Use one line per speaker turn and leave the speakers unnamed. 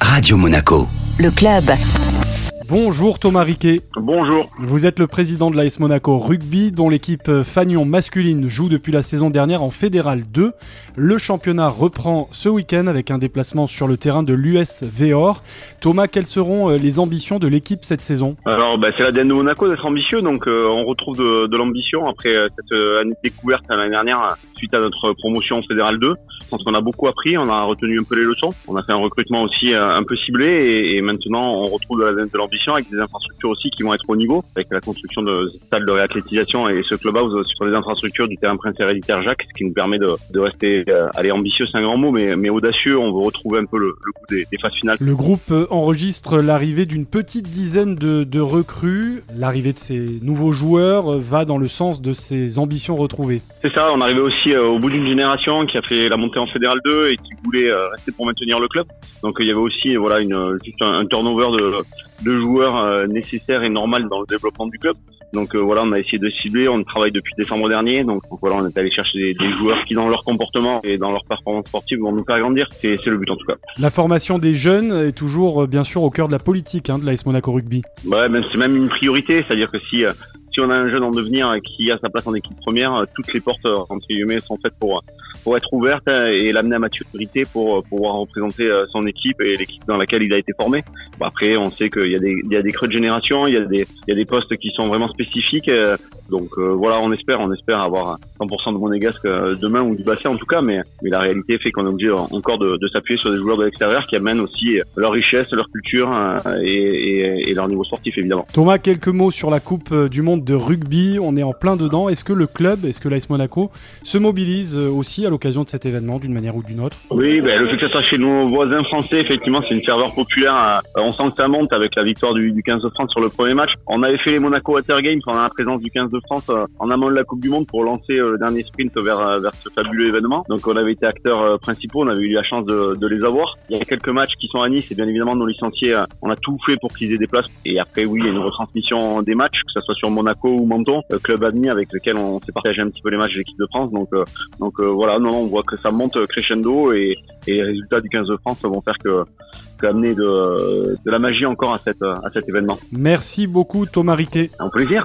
Radio Monaco.
Le club.
Bonjour Thomas Riquet.
Bonjour.
Vous êtes le président de l'AS Monaco Rugby, dont l'équipe Fagnon masculine joue depuis la saison dernière en Fédéral 2. Le championnat reprend ce week-end avec un déplacement sur le terrain de l'US Véor. Thomas, quelles seront euh, les ambitions de l'équipe cette saison?
Alors, bah, c'est l'ADN de Monaco d'être ambitieux, donc euh, on retrouve de, de l'ambition après euh, cette euh, année découverte l'année dernière suite à notre promotion en Fédéral 2. Je pense qu'on a beaucoup appris, on a retenu un peu les leçons. On a fait un recrutement aussi euh, un peu ciblé et, et maintenant on retrouve de l'ambition avec des infrastructures aussi qui vont être au niveau, avec la construction de stade de réathlétisation et ce clubhouse sur les infrastructures du terrain Prince Héréditaire Jacques, ce qui nous permet de, de rester, euh, ambitieux, c'est un grand mot, mais, mais audacieux. On veut retrouver un peu le, le goût des, des phases finales.
Le groupe euh, enregistre l'arrivée d'une petite dizaine de, de recrues. L'arrivée de ces nouveaux joueurs va dans le sens de ces ambitions retrouvées.
C'est ça, on arrivait aussi au bout d'une génération qui a fait la montée en Fédéral 2 et qui voulait euh, rester pour maintenir le club. Donc il y avait aussi voilà une juste un, un turnover de, de joueurs euh, nécessaires et normal dans le développement du club. Donc euh, voilà, on a essayé de cibler, on travaille depuis décembre dernier. Donc, voilà, on est allé chercher des, des joueurs qui dans leur comportement et dans leur performance sportive vont nous faire grandir. C'est le but en tout cas.
La formation des jeunes est toujours bien sûr au cœur de la politique hein, de l'AS Monaco Rugby.
Ouais, c'est même une priorité, c'est-à-dire que si euh, si on a un jeune en devenir qui a sa place en équipe première, toutes les portes entre guillemets sont faites pour pour être ouvertes euh, et l'amener à maturité pour euh, pouvoir représenter euh, son équipe et l'équipe dans laquelle il a été formé. Après, on sait qu'il y a des creux de génération, il y a des il y a des postes qui sont vraiment spécifiques. euh, Donc voilà, on espère on espère avoir 100% de monégasque euh, demain ou du bassin en tout cas, mais mais la réalité fait qu'on est obligé encore de, de s'appuyer sur des joueurs de l'extérieur qui amènent aussi leur richesse, leur culture euh, et, et, et leur niveau sportif évidemment.
Thomas, quelques mots sur la Coupe euh, du Monde de rugby. On est en plein dedans. Est-ce que le club, est-ce que l'AS Monaco se mobilise euh, aussi à l'occasion de cet événement d'une manière ou d'une autre?
Oui, ben, le fait que ça soit chez nos voisins français, effectivement, c'est une ferveur populaire. Euh, on sent que ça monte avec la victoire du, du 15 de France sur le premier match. On avait fait les Monaco Water Games en la présence du 15 de France euh, en amont de la Coupe du Monde pour lancer euh, le dernier sprint vers, vers ce fabuleux événement. Donc on avait été acteurs euh, principaux, on avait eu la chance de, de les avoir. Il y a quelques matchs qui sont à Nice et bien évidemment nos licenciés, euh, on a tout fait pour qu'ils aient des places. Et après, oui, il y a une retransmission des matchs, que ce soit sur Monaco ou Menton, euh, club admis avec lequel on s'est partagé un petit peu les matchs de l'équipe de France. Donc, donc voilà, non, on voit que ça monte crescendo et, et les résultats du 15 de France vont faire que, que amener de, de la magie encore à, cette, à cet événement.
Merci beaucoup Thomas Riquet.
Un plaisir.